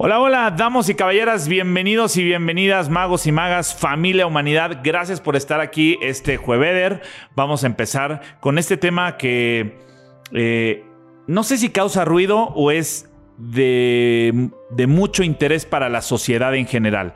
Hola, hola, damos y caballeras, bienvenidos y bienvenidas, magos y magas, familia humanidad. Gracias por estar aquí este jueveder. Vamos a empezar con este tema que eh, no sé si causa ruido o es de, de mucho interés para la sociedad en general.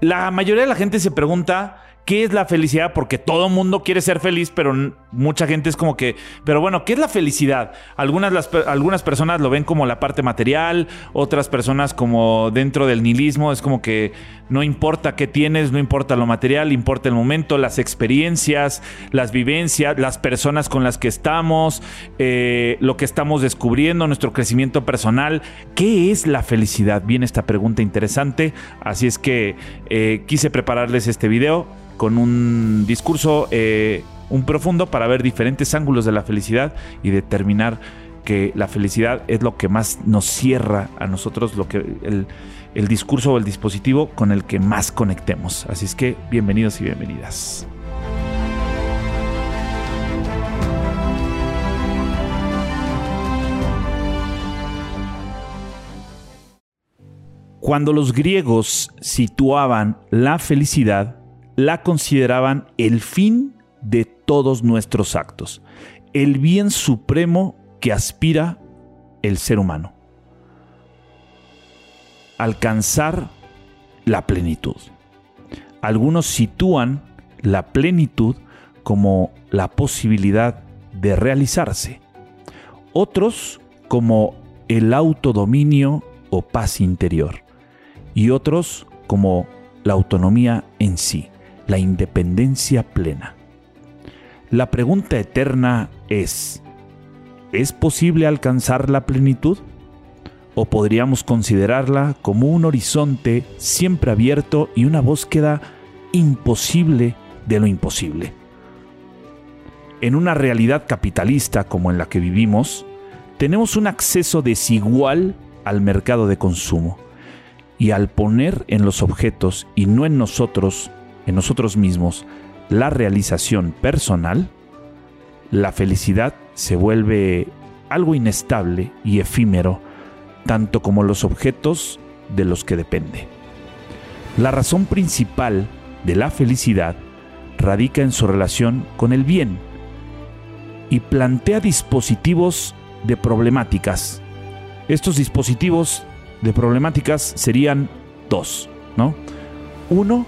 La mayoría de la gente se pregunta ¿Qué es la felicidad? Porque todo mundo quiere ser feliz, pero mucha gente es como que, pero bueno, ¿qué es la felicidad? Algunas, algunas personas lo ven como la parte material, otras personas como dentro del nihilismo, es como que no importa qué tienes, no importa lo material, importa el momento, las experiencias, las vivencias, las personas con las que estamos, eh, lo que estamos descubriendo, nuestro crecimiento personal. ¿Qué es la felicidad? Viene esta pregunta interesante, así es que eh, quise prepararles este video con un discurso eh, un profundo para ver diferentes ángulos de la felicidad y determinar que la felicidad es lo que más nos cierra a nosotros, lo que el, el discurso o el dispositivo con el que más conectemos. Así es que bienvenidos y bienvenidas. Cuando los griegos situaban la felicidad, la consideraban el fin de todos nuestros actos, el bien supremo que aspira el ser humano. Alcanzar la plenitud. Algunos sitúan la plenitud como la posibilidad de realizarse. Otros como el autodominio o paz interior. Y otros como la autonomía en sí la independencia plena. La pregunta eterna es, ¿es posible alcanzar la plenitud? ¿O podríamos considerarla como un horizonte siempre abierto y una búsqueda imposible de lo imposible? En una realidad capitalista como en la que vivimos, tenemos un acceso desigual al mercado de consumo. Y al poner en los objetos y no en nosotros en nosotros mismos la realización personal, la felicidad se vuelve algo inestable y efímero, tanto como los objetos de los que depende. La razón principal de la felicidad radica en su relación con el bien y plantea dispositivos de problemáticas. Estos dispositivos de problemáticas serían dos, ¿no? Uno,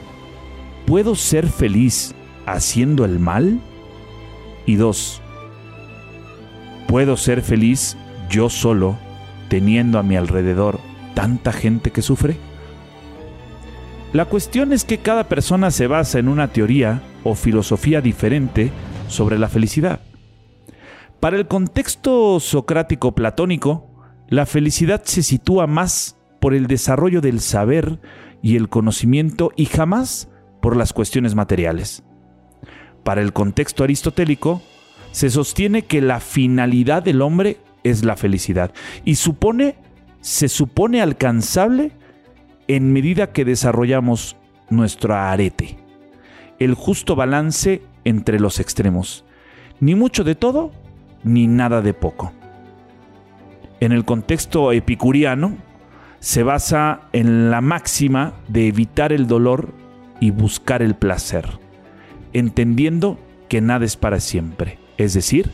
¿puedo ser feliz haciendo el mal? Y dos, ¿puedo ser feliz yo solo teniendo a mi alrededor tanta gente que sufre? La cuestión es que cada persona se basa en una teoría o filosofía diferente sobre la felicidad. Para el contexto socrático platónico, la felicidad se sitúa más por el desarrollo del saber y el conocimiento y jamás por las cuestiones materiales. Para el contexto aristotélico, se sostiene que la finalidad del hombre es la felicidad y supone, se supone alcanzable en medida que desarrollamos nuestro arete, el justo balance entre los extremos, ni mucho de todo, ni nada de poco. En el contexto epicuriano, se basa en la máxima de evitar el dolor y buscar el placer, entendiendo que nada es para siempre, es decir,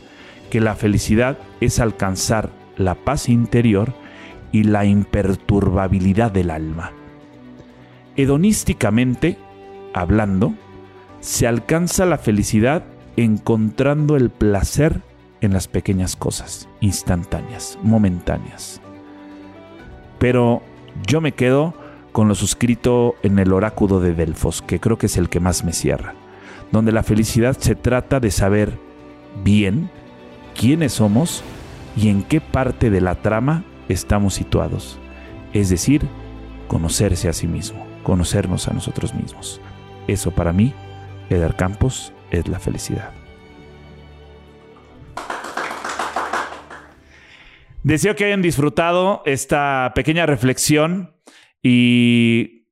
que la felicidad es alcanzar la paz interior y la imperturbabilidad del alma. Hedonísticamente, hablando, se alcanza la felicidad encontrando el placer en las pequeñas cosas, instantáneas, momentáneas. Pero yo me quedo con lo suscrito en el oráculo de Delfos, que creo que es el que más me cierra, donde la felicidad se trata de saber bien quiénes somos y en qué parte de la trama estamos situados. Es decir, conocerse a sí mismo, conocernos a nosotros mismos. Eso para mí, Eder Campos, es la felicidad. Deseo que hayan disfrutado esta pequeña reflexión y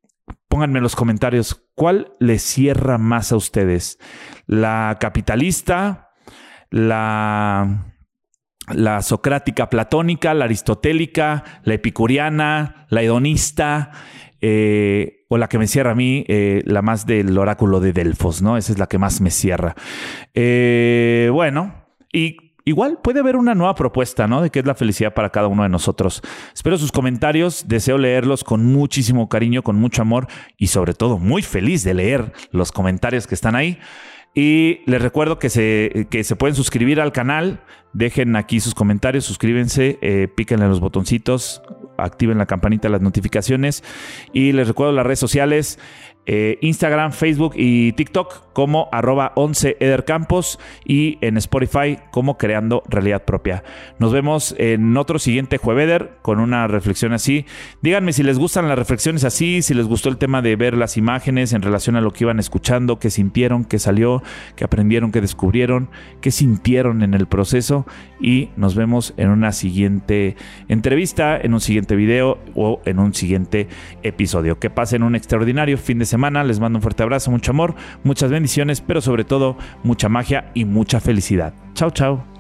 pónganme en los comentarios cuál les cierra más a ustedes. La capitalista, la la socrática platónica, la aristotélica, la epicuriana, la hedonista, eh, o la que me cierra a mí, eh, la más del oráculo de Delfos, ¿no? Esa es la que más me cierra. Eh, bueno, y igual puede haber una nueva propuesta, ¿no? De qué es la felicidad para cada uno de nosotros. Espero sus comentarios, deseo leerlos con muchísimo cariño, con mucho amor y sobre todo muy feliz de leer los comentarios que están ahí. Y les recuerdo que se, que se pueden suscribir al canal. Dejen aquí sus comentarios, suscríbense, eh, píquenle los botoncitos, activen la campanita de las notificaciones. Y les recuerdo las redes sociales. Eh, Instagram, Facebook y TikTok como arroba 11 edercampos y en Spotify como creando realidad propia. Nos vemos en otro siguiente jueveder con una reflexión así. Díganme si les gustan las reflexiones así, si les gustó el tema de ver las imágenes en relación a lo que iban escuchando, qué sintieron, qué salió, qué aprendieron, qué descubrieron, qué sintieron en el proceso y nos vemos en una siguiente entrevista, en un siguiente video o en un siguiente episodio. Que pasen un extraordinario fin de semana les mando un fuerte abrazo, mucho amor, muchas bendiciones, pero sobre todo mucha magia y mucha felicidad. Chao, chao.